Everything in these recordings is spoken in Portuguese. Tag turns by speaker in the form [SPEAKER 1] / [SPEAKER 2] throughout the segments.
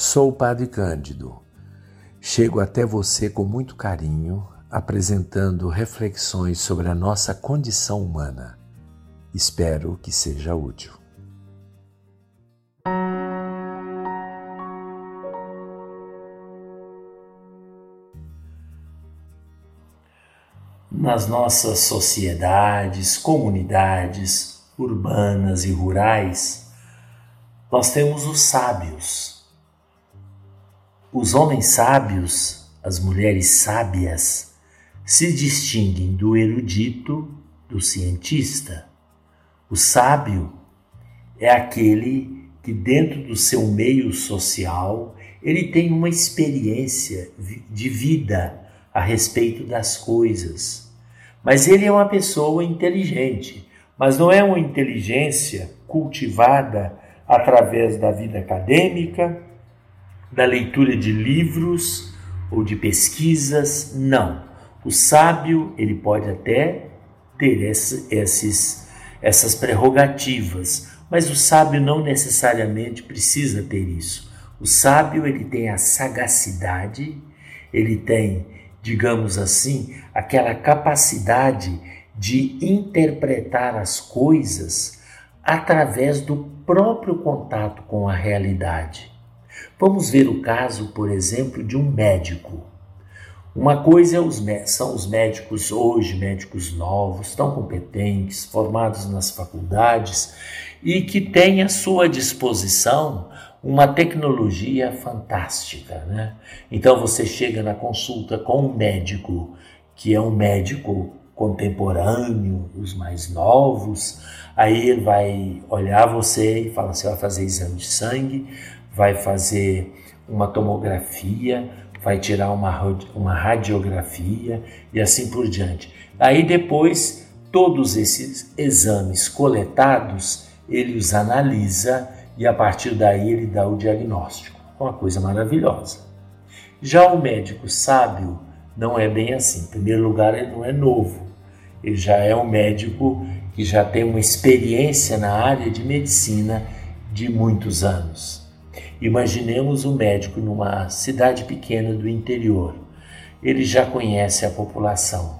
[SPEAKER 1] Sou o Padre Cândido. Chego até você com muito carinho, apresentando reflexões sobre a nossa condição humana. Espero que seja útil.
[SPEAKER 2] Nas nossas sociedades, comunidades urbanas e rurais, nós temos os sábios. Os homens sábios, as mulheres sábias, se distinguem do erudito, do cientista. O sábio é aquele que dentro do seu meio social, ele tem uma experiência de vida a respeito das coisas mas ele é uma pessoa inteligente, mas não é uma inteligência cultivada através da vida acadêmica, da leitura de livros ou de pesquisas, não. O sábio, ele pode até ter esses, essas prerrogativas, mas o sábio não necessariamente precisa ter isso. O sábio, ele tem a sagacidade, ele tem digamos assim, aquela capacidade de interpretar as coisas através do próprio contato com a realidade. Vamos ver o caso, por exemplo, de um médico. Uma coisa é são os médicos hoje, médicos novos, tão competentes, formados nas faculdades e que têm à sua disposição uma tecnologia fantástica, né? Então você chega na consulta com um médico que é um médico contemporâneo, os mais novos, aí ele vai olhar você e fala: você vai fazer exame de sangue, vai fazer uma tomografia, vai tirar uma, uma radiografia e assim por diante. Aí depois, todos esses exames coletados, ele os analisa e a partir daí ele dá o diagnóstico. Uma coisa maravilhosa. Já o médico sábio não é bem assim. Em primeiro lugar, ele não é novo. Ele já é um médico que já tem uma experiência na área de medicina de muitos anos. Imaginemos um médico numa cidade pequena do interior. Ele já conhece a população.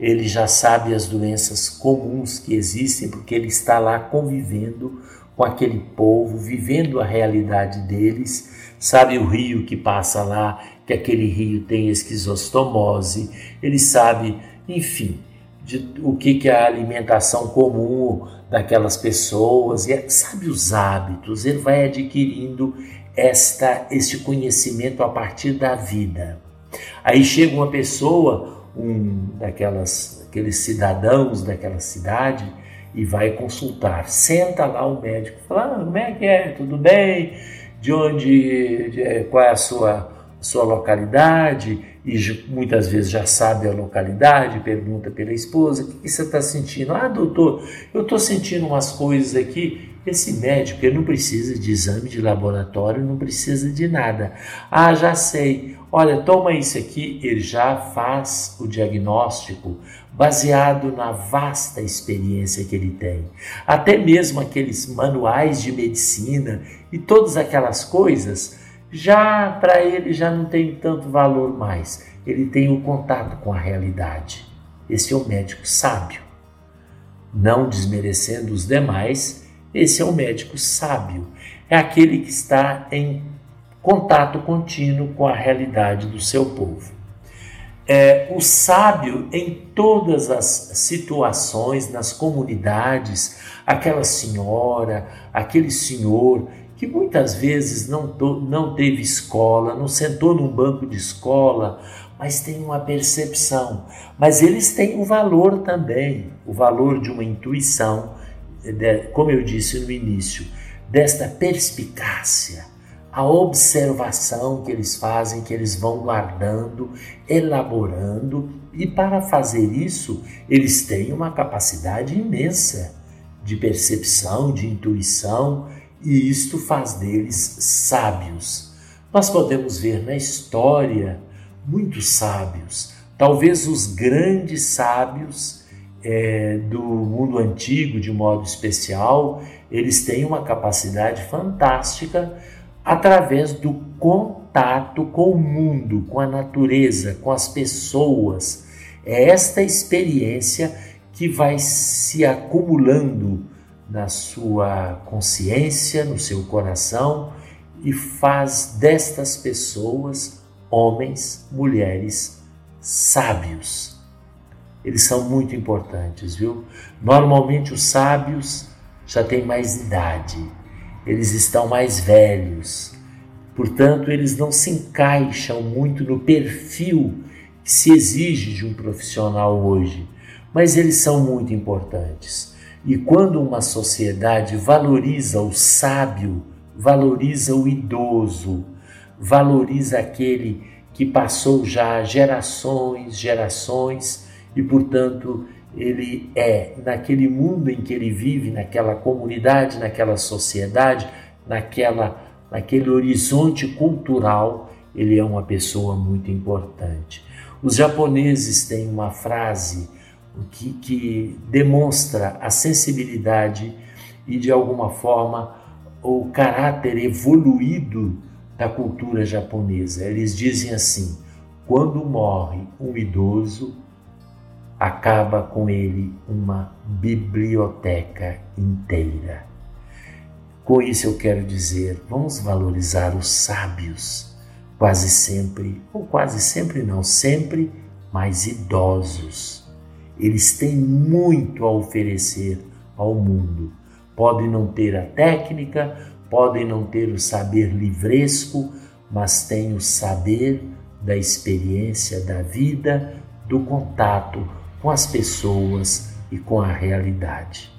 [SPEAKER 2] Ele já sabe as doenças comuns que existem porque ele está lá convivendo com aquele povo, vivendo a realidade deles. Sabe o rio que passa lá, que aquele rio tem esquizostomose, ele sabe, enfim, de, o que, que é a alimentação comum daquelas pessoas, e é, sabe os hábitos, ele vai adquirindo esta, este conhecimento a partir da vida. Aí chega uma pessoa, um daquelas, aqueles cidadãos daquela cidade, e vai consultar. Senta lá o médico, fala: ah, como é que é? Tudo bem? De onde? De, qual é a sua, sua localidade? E muitas vezes já sabe a localidade, pergunta pela esposa: o que, que você está sentindo? Ah, doutor, eu estou sentindo umas coisas aqui. Esse médico ele não precisa de exame de laboratório, não precisa de nada. Ah, já sei. Olha, toma isso aqui, ele já faz o diagnóstico baseado na vasta experiência que ele tem. Até mesmo aqueles manuais de medicina e todas aquelas coisas, já para ele já não tem tanto valor mais. Ele tem o contato com a realidade. Esse é o médico sábio. Não desmerecendo os demais, esse é o médico sábio. É aquele que está em contato contínuo com a realidade do seu povo. É, o sábio em todas as situações, nas comunidades, aquela senhora, aquele senhor que muitas vezes não, não teve escola, não sentou num banco de escola, mas tem uma percepção. Mas eles têm o um valor também, o valor de uma intuição, como eu disse no início, desta perspicácia a observação que eles fazem, que eles vão guardando, elaborando, e para fazer isso, eles têm uma capacidade imensa de percepção, de intuição, e isto faz deles sábios. Nós podemos ver na história muitos sábios, talvez os grandes sábios é, do mundo antigo, de modo especial, eles têm uma capacidade fantástica através do contato com o mundo, com a natureza, com as pessoas. É esta experiência que vai se acumulando na sua consciência, no seu coração e faz destas pessoas homens, mulheres sábios. Eles são muito importantes, viu? Normalmente os sábios já têm mais idade, eles estão mais velhos, portanto, eles não se encaixam muito no perfil que se exige de um profissional hoje, mas eles são muito importantes. E quando uma sociedade valoriza o sábio, valoriza o idoso, valoriza aquele que passou já gerações, gerações e, portanto, ele é naquele mundo em que ele vive, naquela comunidade, naquela sociedade, naquela naquele horizonte cultural, ele é uma pessoa muito importante. Os japoneses têm uma frase que, que demonstra a sensibilidade e, de alguma forma, o caráter evoluído da cultura japonesa. Eles dizem assim: quando morre um idoso, acaba com ele uma biblioteca inteira. Com isso eu quero dizer, vamos valorizar os sábios, quase sempre, ou quase sempre não, sempre mais idosos. Eles têm muito a oferecer ao mundo. Podem não ter a técnica, podem não ter o saber livresco, mas têm o saber da experiência da vida, do contato com as pessoas e com a realidade.